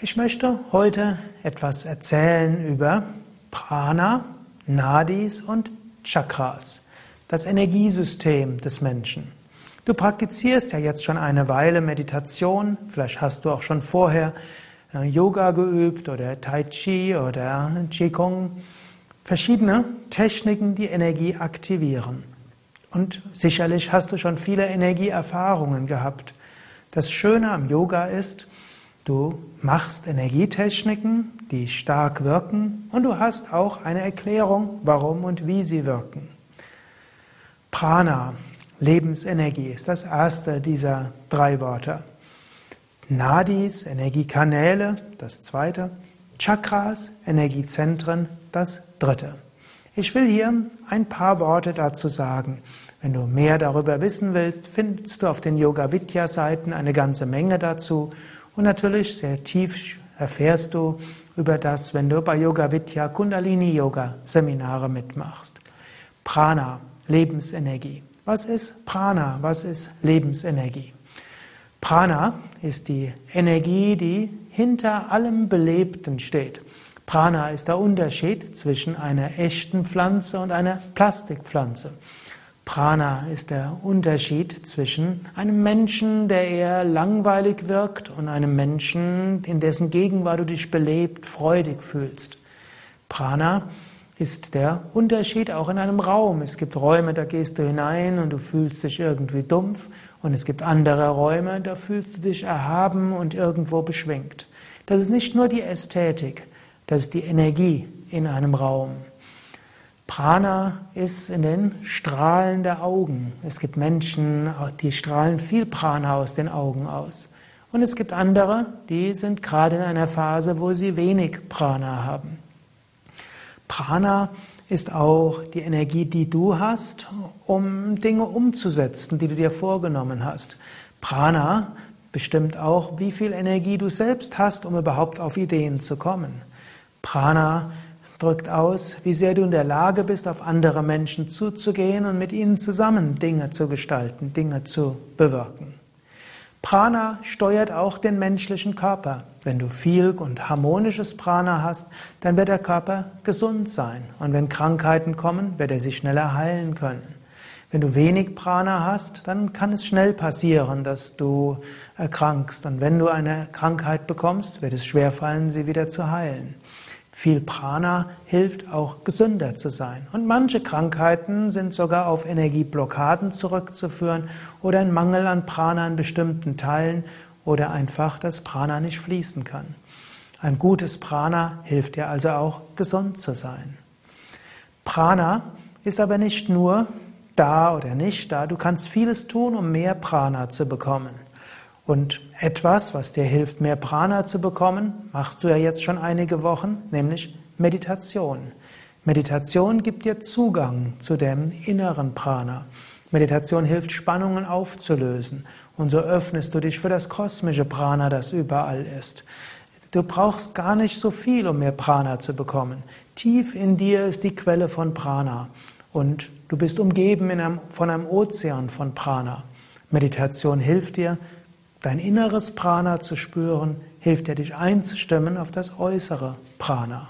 Ich möchte heute etwas erzählen über Prana, Nadis und Chakras, das Energiesystem des Menschen. Du praktizierst ja jetzt schon eine Weile Meditation, vielleicht hast du auch schon vorher äh, Yoga geübt oder Tai Chi oder Qigong, verschiedene Techniken, die Energie aktivieren. Und sicherlich hast du schon viele Energieerfahrungen gehabt. Das Schöne am Yoga ist, du machst Energietechniken, die stark wirken und du hast auch eine Erklärung, warum und wie sie wirken. Prana, Lebensenergie, ist das erste dieser drei Worte. Nadis, Energiekanäle, das zweite. Chakras, Energiezentren, das dritte. Ich will hier ein paar Worte dazu sagen. Wenn du mehr darüber wissen willst, findest du auf den Yoga Vidya Seiten eine ganze Menge dazu und natürlich sehr tief erfährst du über das, wenn du bei Yoga Vidya Kundalini Yoga Seminare mitmachst. Prana, Lebensenergie. Was ist Prana? Was ist Lebensenergie? Prana ist die Energie, die hinter allem Belebten steht. Prana ist der Unterschied zwischen einer echten Pflanze und einer Plastikpflanze. Prana ist der Unterschied zwischen einem Menschen, der eher langweilig wirkt, und einem Menschen, in dessen Gegenwart du dich belebt, freudig fühlst. Prana ist der Unterschied auch in einem Raum. Es gibt Räume, da gehst du hinein und du fühlst dich irgendwie dumpf, und es gibt andere Räume, da fühlst du dich erhaben und irgendwo beschwingt. Das ist nicht nur die Ästhetik, das ist die Energie in einem Raum. Prana ist in den Strahlen der Augen. Es gibt Menschen, die strahlen viel Prana aus den Augen aus. Und es gibt andere, die sind gerade in einer Phase, wo sie wenig Prana haben. Prana ist auch die Energie, die du hast, um Dinge umzusetzen, die du dir vorgenommen hast. Prana bestimmt auch, wie viel Energie du selbst hast, um überhaupt auf Ideen zu kommen. Prana drückt aus, wie sehr du in der Lage bist, auf andere Menschen zuzugehen und mit ihnen zusammen Dinge zu gestalten, Dinge zu bewirken. Prana steuert auch den menschlichen Körper. Wenn du viel und harmonisches Prana hast, dann wird der Körper gesund sein. Und wenn Krankheiten kommen, wird er sich schneller heilen können. Wenn du wenig Prana hast, dann kann es schnell passieren, dass du erkrankst. Und wenn du eine Krankheit bekommst, wird es schwerfallen, sie wieder zu heilen. Viel Prana hilft auch gesünder zu sein. Und manche Krankheiten sind sogar auf Energieblockaden zurückzuführen oder ein Mangel an Prana in bestimmten Teilen oder einfach, dass Prana nicht fließen kann. Ein gutes Prana hilft dir also auch, gesund zu sein. Prana ist aber nicht nur da oder nicht da. Du kannst vieles tun, um mehr Prana zu bekommen. Und etwas, was dir hilft, mehr Prana zu bekommen, machst du ja jetzt schon einige Wochen, nämlich Meditation. Meditation gibt dir Zugang zu dem inneren Prana. Meditation hilft, Spannungen aufzulösen. Und so öffnest du dich für das kosmische Prana, das überall ist. Du brauchst gar nicht so viel, um mehr Prana zu bekommen. Tief in dir ist die Quelle von Prana. Und du bist umgeben einem, von einem Ozean von Prana. Meditation hilft dir, Dein inneres Prana zu spüren, hilft dir, dich einzustimmen auf das äußere Prana.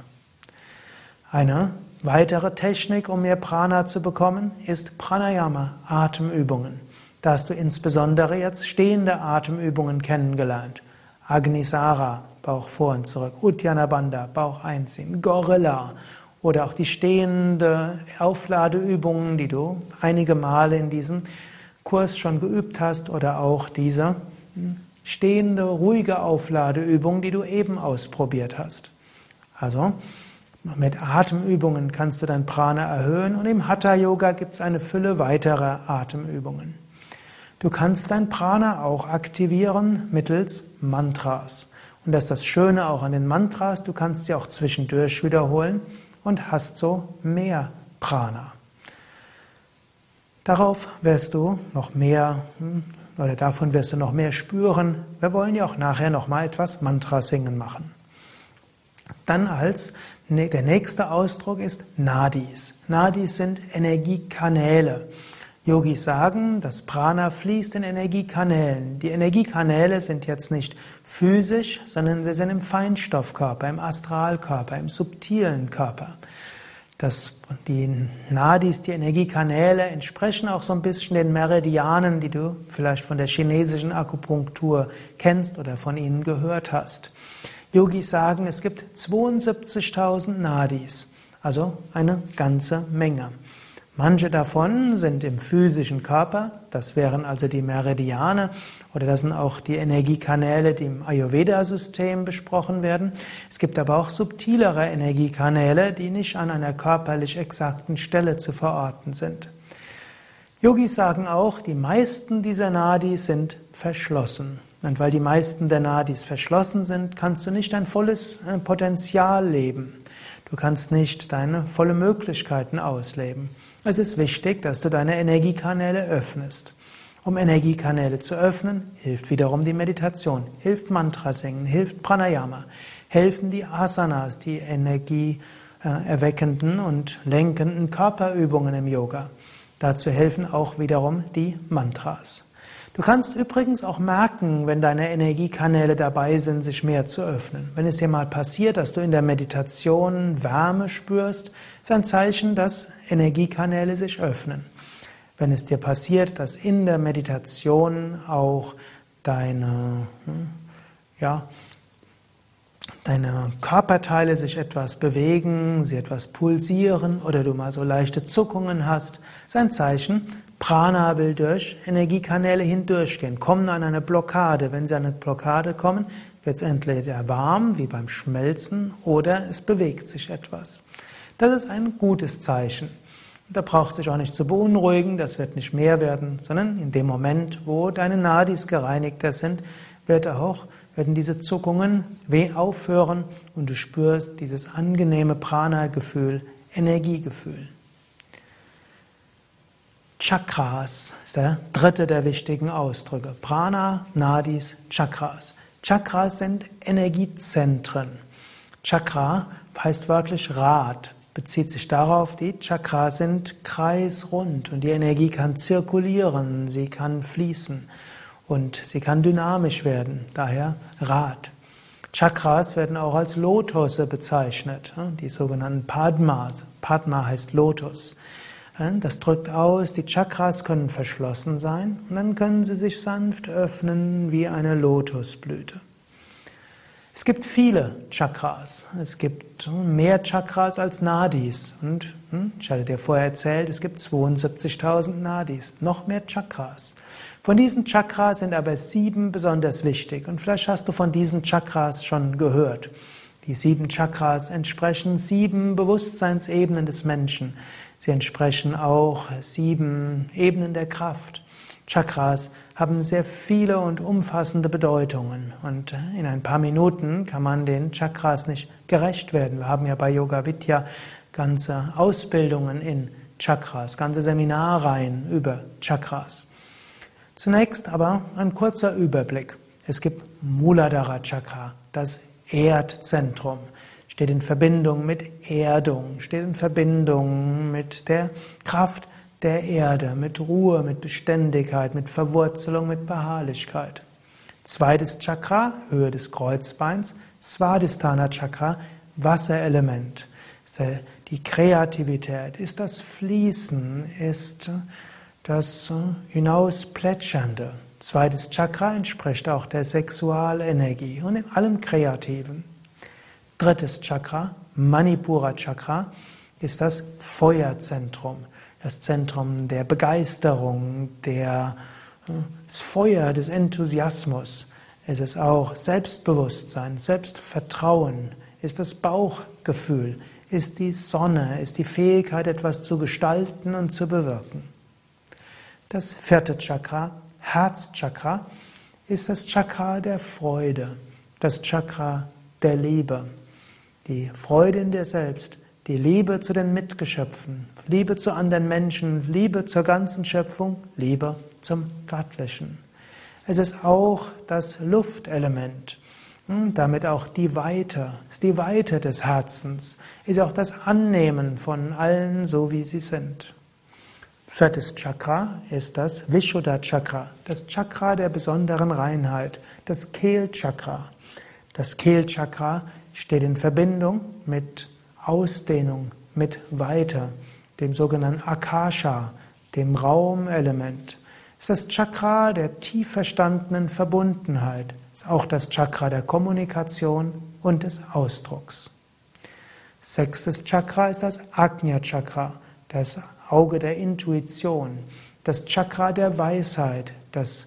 Eine weitere Technik, um mehr Prana zu bekommen, ist Pranayama, Atemübungen. Da hast du insbesondere jetzt stehende Atemübungen kennengelernt. Agnisara, Bauch vor und zurück, Uddiyana Bauch einziehen, Gorilla oder auch die stehende Aufladeübungen, die du einige Male in diesem Kurs schon geübt hast oder auch diese stehende, ruhige Aufladeübung, die du eben ausprobiert hast. Also mit Atemübungen kannst du dein Prana erhöhen und im Hatha Yoga gibt es eine Fülle weiterer Atemübungen. Du kannst dein Prana auch aktivieren mittels Mantras. Und das ist das Schöne auch an den Mantras, du kannst sie auch zwischendurch wiederholen und hast so mehr Prana. Darauf wirst du noch mehr hm, oder davon wirst du noch mehr spüren. Wir wollen ja auch nachher noch mal etwas Mantra singen machen. Dann als der nächste Ausdruck ist Nadis. Nadis sind Energiekanäle. Yogis sagen, das Prana fließt in Energiekanälen. Die Energiekanäle sind jetzt nicht physisch, sondern sie sind im Feinstoffkörper, im Astralkörper, im subtilen Körper. Das, die Nadis, die Energiekanäle, entsprechen auch so ein bisschen den Meridianen, die du vielleicht von der chinesischen Akupunktur kennst oder von ihnen gehört hast. Yogis sagen, es gibt 72.000 Nadis, also eine ganze Menge. Manche davon sind im physischen Körper, das wären also die Meridiane oder das sind auch die Energiekanäle, die im Ayurveda-System besprochen werden. Es gibt aber auch subtilere Energiekanäle, die nicht an einer körperlich exakten Stelle zu verorten sind. Yogis sagen auch, die meisten dieser Nadis sind verschlossen. Und weil die meisten der Nadis verschlossen sind, kannst du nicht dein volles äh, Potenzial leben. Du kannst nicht deine volle Möglichkeiten ausleben. Es ist wichtig, dass du deine Energiekanäle öffnest. Um Energiekanäle zu öffnen, hilft wiederum die Meditation, hilft Mantra singen, hilft Pranayama, helfen die Asanas, die energieerweckenden und lenkenden Körperübungen im Yoga. Dazu helfen auch wiederum die Mantras. Du kannst übrigens auch merken, wenn deine Energiekanäle dabei sind, sich mehr zu öffnen. Wenn es dir mal passiert, dass du in der Meditation Wärme spürst, ist ein Zeichen, dass Energiekanäle sich öffnen. Wenn es dir passiert, dass in der Meditation auch deine, hm, ja, deine Körperteile sich etwas bewegen, sie etwas pulsieren oder du mal so leichte Zuckungen hast, ist ein Zeichen, Prana will durch Energiekanäle hindurchgehen, kommen an eine Blockade. Wenn sie an eine Blockade kommen, wird es entweder warm, wie beim Schmelzen, oder es bewegt sich etwas. Das ist ein gutes Zeichen. Da braucht sich auch nicht zu beunruhigen, das wird nicht mehr werden, sondern in dem Moment, wo deine Nadis gereinigter sind, wird auch, werden diese Zuckungen weh aufhören und du spürst dieses angenehme Prana-Gefühl, Energiegefühl. Chakras ist der dritte der wichtigen Ausdrücke. Prana, Nadis, Chakras. Chakras sind Energiezentren. Chakra heißt wörtlich Rad, bezieht sich darauf, die Chakras sind kreisrund und die Energie kann zirkulieren, sie kann fließen und sie kann dynamisch werden, daher Rad. Chakras werden auch als Lotusse bezeichnet, die sogenannten Padmas. Padma heißt Lotus. Das drückt aus, die Chakras können verschlossen sein und dann können sie sich sanft öffnen wie eine Lotusblüte. Es gibt viele Chakras. Es gibt mehr Chakras als Nadis. Und hm, ich hatte dir vorher erzählt, es gibt 72.000 Nadis. Noch mehr Chakras. Von diesen Chakras sind aber sieben besonders wichtig. Und vielleicht hast du von diesen Chakras schon gehört. Die sieben Chakras entsprechen sieben Bewusstseinsebenen des Menschen. Sie entsprechen auch sieben Ebenen der Kraft. Chakras haben sehr viele und umfassende Bedeutungen und in ein paar Minuten kann man den Chakras nicht gerecht werden. Wir haben ja bei Yoga Vidya ganze Ausbildungen in Chakras, ganze Seminarreihen über Chakras. Zunächst aber ein kurzer Überblick. Es gibt Muladhara Chakra, das Erdzentrum steht in Verbindung mit Erdung, steht in Verbindung mit der Kraft der Erde, mit Ruhe, mit Beständigkeit, mit Verwurzelung, mit Beharrlichkeit. Zweites Chakra, Höhe des Kreuzbeins, Svadhisthana Chakra, Wasserelement. Die Kreativität, ist das Fließen, ist das Hinausplätschernde. Zweites Chakra entspricht auch der Sexualenergie und allem Kreativen. Drittes Chakra, Manipura Chakra, ist das Feuerzentrum, das Zentrum der Begeisterung, der, äh, das Feuer des Enthusiasmus. Es ist auch Selbstbewusstsein, Selbstvertrauen, ist das Bauchgefühl, ist die Sonne, ist die Fähigkeit, etwas zu gestalten und zu bewirken. Das vierte Chakra, Herzchakra, ist das Chakra der Freude, das Chakra der Liebe die Freude in dir selbst, die Liebe zu den Mitgeschöpfen, Liebe zu anderen Menschen, Liebe zur ganzen Schöpfung, Liebe zum Göttlichen. Es ist auch das Luftelement, hm, damit auch die Weite, die Weite des Herzens, ist auch das Annehmen von allen so, wie sie sind. Viertes Chakra ist das Vishuddha Chakra, das Chakra der besonderen Reinheit, das Kehlchakra. Das Kehlchakra steht in Verbindung mit Ausdehnung, mit Weite, dem sogenannten Akasha, dem Raumelement. Es ist das Chakra der tief verstandenen Verbundenheit. Es ist auch das Chakra der Kommunikation und des Ausdrucks. Sechstes Chakra ist das Agnya Chakra, das Auge der Intuition, das Chakra der Weisheit, das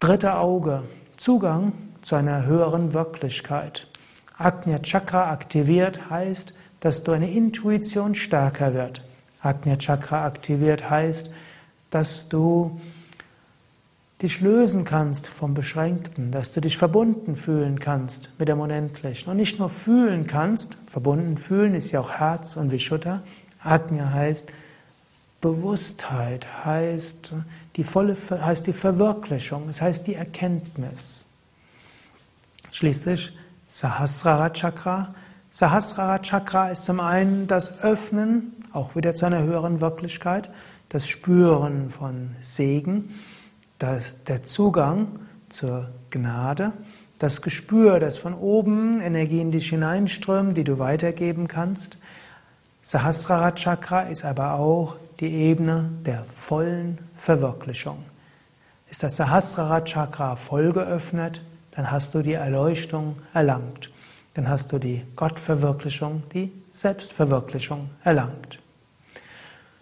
dritte Auge, Zugang zu einer höheren Wirklichkeit. Agnya Chakra aktiviert heißt, dass deine Intuition stärker wird. Agnya Chakra aktiviert heißt, dass du dich lösen kannst vom Beschränkten, dass du dich verbunden fühlen kannst mit dem Unendlichen. Und nicht nur fühlen kannst, verbunden fühlen ist ja auch Herz und Vishuddha. Agnya heißt Bewusstheit, heißt die volle, heißt die Verwirklichung, es heißt die Erkenntnis. Schließlich Sahasrara Chakra. Sahasrara Chakra ist zum einen das Öffnen, auch wieder zu einer höheren Wirklichkeit, das Spüren von Segen, das, der Zugang zur Gnade, das Gespür, das von oben Energie in dich hineinströmt, die du weitergeben kannst. Sahasrara Chakra ist aber auch die Ebene der vollen Verwirklichung. Ist das Sahasrara Chakra voll geöffnet, dann hast du die Erleuchtung erlangt. Dann hast du die Gottverwirklichung, die Selbstverwirklichung erlangt.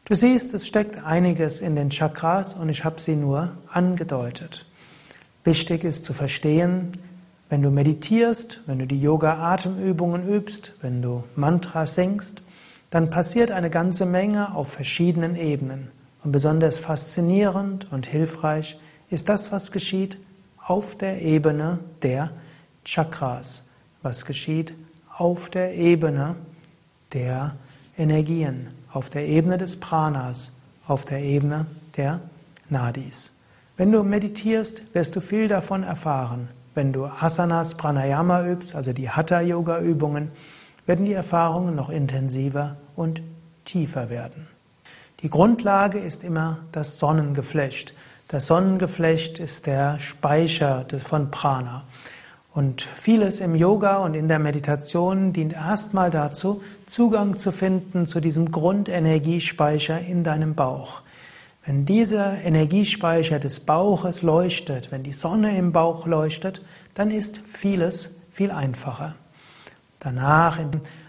Du siehst, es steckt einiges in den Chakras und ich habe sie nur angedeutet. Wichtig ist zu verstehen, wenn du meditierst, wenn du die Yoga-Atemübungen übst, wenn du Mantras singst, dann passiert eine ganze Menge auf verschiedenen Ebenen. Und besonders faszinierend und hilfreich ist das, was geschieht auf der Ebene der Chakras, was geschieht auf der Ebene der Energien, auf der Ebene des Pranas, auf der Ebene der Nadis. Wenn du meditierst, wirst du viel davon erfahren. Wenn du Asanas, Pranayama übst, also die Hatha-Yoga-Übungen, werden die Erfahrungen noch intensiver und tiefer werden. Die Grundlage ist immer das Sonnengeflecht. Das Sonnengeflecht ist der Speicher von Prana. Und vieles im Yoga und in der Meditation dient erstmal dazu, Zugang zu finden zu diesem Grundenergiespeicher in deinem Bauch. Wenn dieser Energiespeicher des Bauches leuchtet, wenn die Sonne im Bauch leuchtet, dann ist vieles viel einfacher. Danach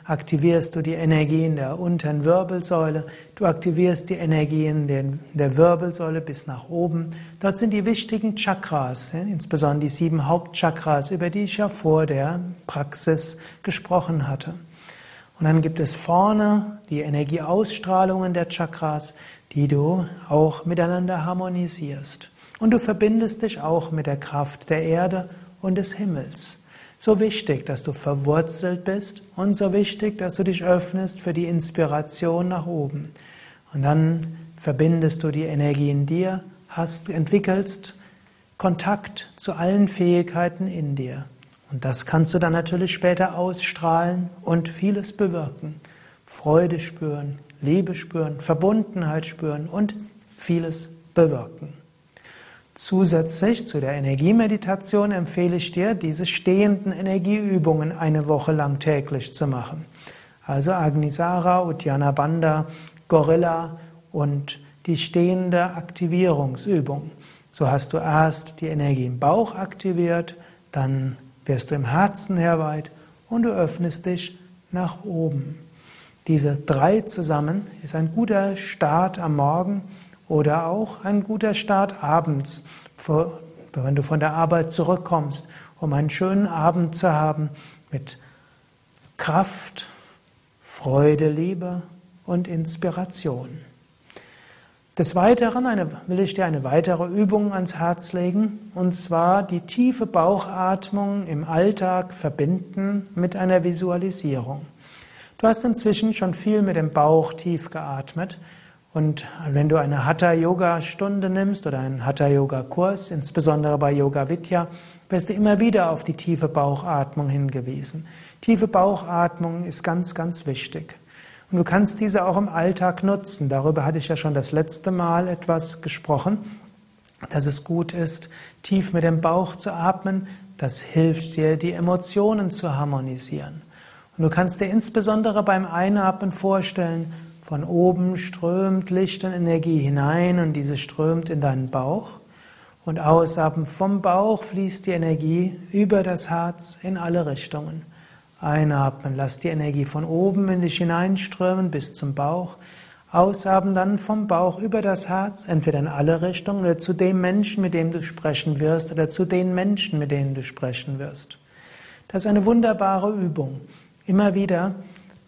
aktivierst du die Energien der unteren Wirbelsäule, du aktivierst die Energien der Wirbelsäule bis nach oben. Dort sind die wichtigen Chakras, insbesondere die sieben Hauptchakras, über die ich ja vor der Praxis gesprochen hatte. Und dann gibt es vorne die Energieausstrahlungen der Chakras, die du auch miteinander harmonisierst. Und du verbindest dich auch mit der Kraft der Erde und des Himmels. So wichtig, dass du verwurzelt bist und so wichtig, dass du dich öffnest für die Inspiration nach oben. Und dann verbindest du die Energie in dir, hast, entwickelst Kontakt zu allen Fähigkeiten in dir. Und das kannst du dann natürlich später ausstrahlen und vieles bewirken. Freude spüren, Liebe spüren, Verbundenheit spüren und vieles bewirken. Zusätzlich zu der Energiemeditation empfehle ich dir, diese stehenden Energieübungen eine Woche lang täglich zu machen. Also Agnisara, Uddiyana Bandha, Gorilla und die stehende Aktivierungsübung. So hast du erst die Energie im Bauch aktiviert, dann wirst du im Herzen herweit und du öffnest dich nach oben. Diese drei zusammen ist ein guter Start am Morgen oder auch ein guter Start abends, wenn du von der Arbeit zurückkommst, um einen schönen Abend zu haben mit Kraft, Freude, Liebe und Inspiration. Des Weiteren eine, will ich dir eine weitere Übung ans Herz legen, und zwar die tiefe Bauchatmung im Alltag verbinden mit einer Visualisierung. Du hast inzwischen schon viel mit dem Bauch tief geatmet. Und wenn du eine Hatha-Yoga-Stunde nimmst oder einen Hatha-Yoga-Kurs, insbesondere bei Yoga Vidya, wirst du immer wieder auf die tiefe Bauchatmung hingewiesen. Tiefe Bauchatmung ist ganz, ganz wichtig. Und du kannst diese auch im Alltag nutzen. Darüber hatte ich ja schon das letzte Mal etwas gesprochen, dass es gut ist, tief mit dem Bauch zu atmen. Das hilft dir, die Emotionen zu harmonisieren. Und du kannst dir insbesondere beim Einatmen vorstellen, von oben strömt Licht und Energie hinein und diese strömt in deinen Bauch. Und ausatmen vom Bauch fließt die Energie über das Herz in alle Richtungen. Einatmen, lass die Energie von oben in dich hineinströmen bis zum Bauch. Ausatmen dann vom Bauch über das Herz, entweder in alle Richtungen oder zu dem Menschen, mit dem du sprechen wirst, oder zu den Menschen, mit denen du sprechen wirst. Das ist eine wunderbare Übung. Immer wieder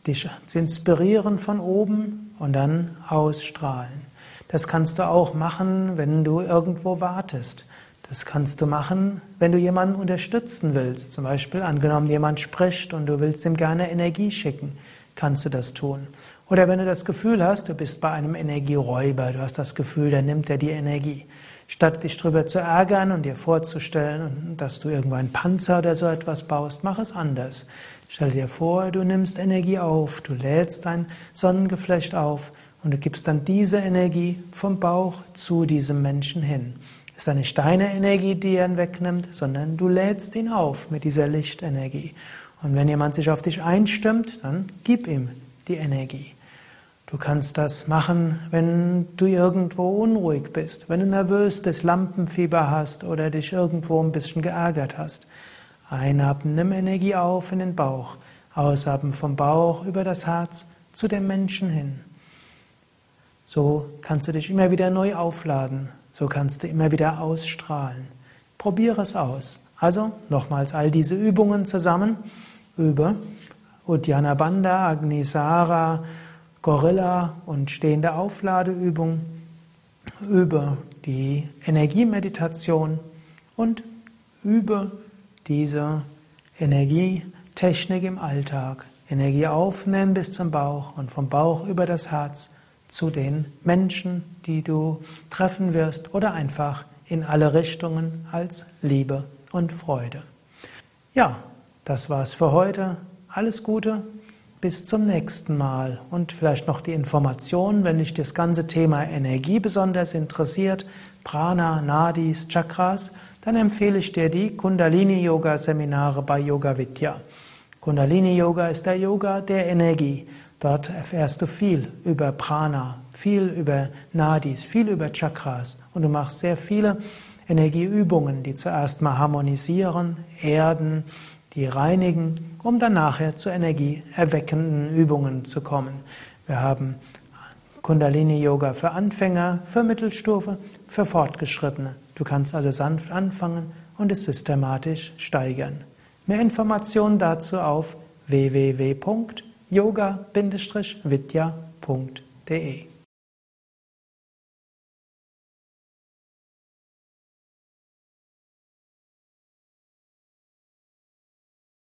dich zu inspirieren von oben und dann ausstrahlen. Das kannst du auch machen, wenn du irgendwo wartest. Das kannst du machen, wenn du jemanden unterstützen willst. Zum Beispiel angenommen, jemand spricht und du willst ihm gerne Energie schicken, kannst du das tun. Oder wenn du das Gefühl hast, du bist bei einem Energieräuber, du hast das Gefühl, der nimmt dir die Energie. Statt dich darüber zu ärgern und dir vorzustellen, dass du irgendwo einen Panzer oder so etwas baust, mach es anders. Stell dir vor, du nimmst Energie auf, du lädst dein Sonnengeflecht auf und du gibst dann diese Energie vom Bauch zu diesem Menschen hin. Es ist nicht deine Energie, die er wegnimmt, sondern du lädst ihn auf mit dieser Lichtenergie. Und wenn jemand sich auf dich einstimmt, dann gib ihm die Energie. Du kannst das machen, wenn du irgendwo unruhig bist, wenn du nervös bist, Lampenfieber hast oder dich irgendwo ein bisschen geärgert hast. Einatmen, nimm Energie auf in den Bauch. Ausatmen vom Bauch über das Herz zu dem Menschen hin. So kannst du dich immer wieder neu aufladen. So kannst du immer wieder ausstrahlen. Probiere es aus. Also nochmals all diese Übungen zusammen über Uddiyana Bandha, Agnisara, Gorilla und stehende Aufladeübung, über die Energiemeditation und über diese Energietechnik im Alltag. Energie aufnehmen bis zum Bauch und vom Bauch über das Herz zu den Menschen, die du treffen wirst oder einfach in alle Richtungen als Liebe und Freude. Ja, das war's für heute. Alles Gute, bis zum nächsten Mal. Und vielleicht noch die Information, wenn dich das ganze Thema Energie besonders interessiert, Prana, Nadis, Chakras, dann empfehle ich dir die Kundalini Yoga Seminare bei Yoga Vidya. Kundalini Yoga ist der Yoga der Energie. Dort erfährst du viel über Prana, viel über Nadis, viel über Chakras und du machst sehr viele Energieübungen, die zuerst mal harmonisieren, erden, die reinigen, um dann nachher zu energieerweckenden Übungen zu kommen. Wir haben Kundalini Yoga für Anfänger, für Mittelstufe, für Fortgeschrittene. Du kannst also sanft anfangen und es systematisch steigern. Mehr Informationen dazu auf www yoga-vidya.de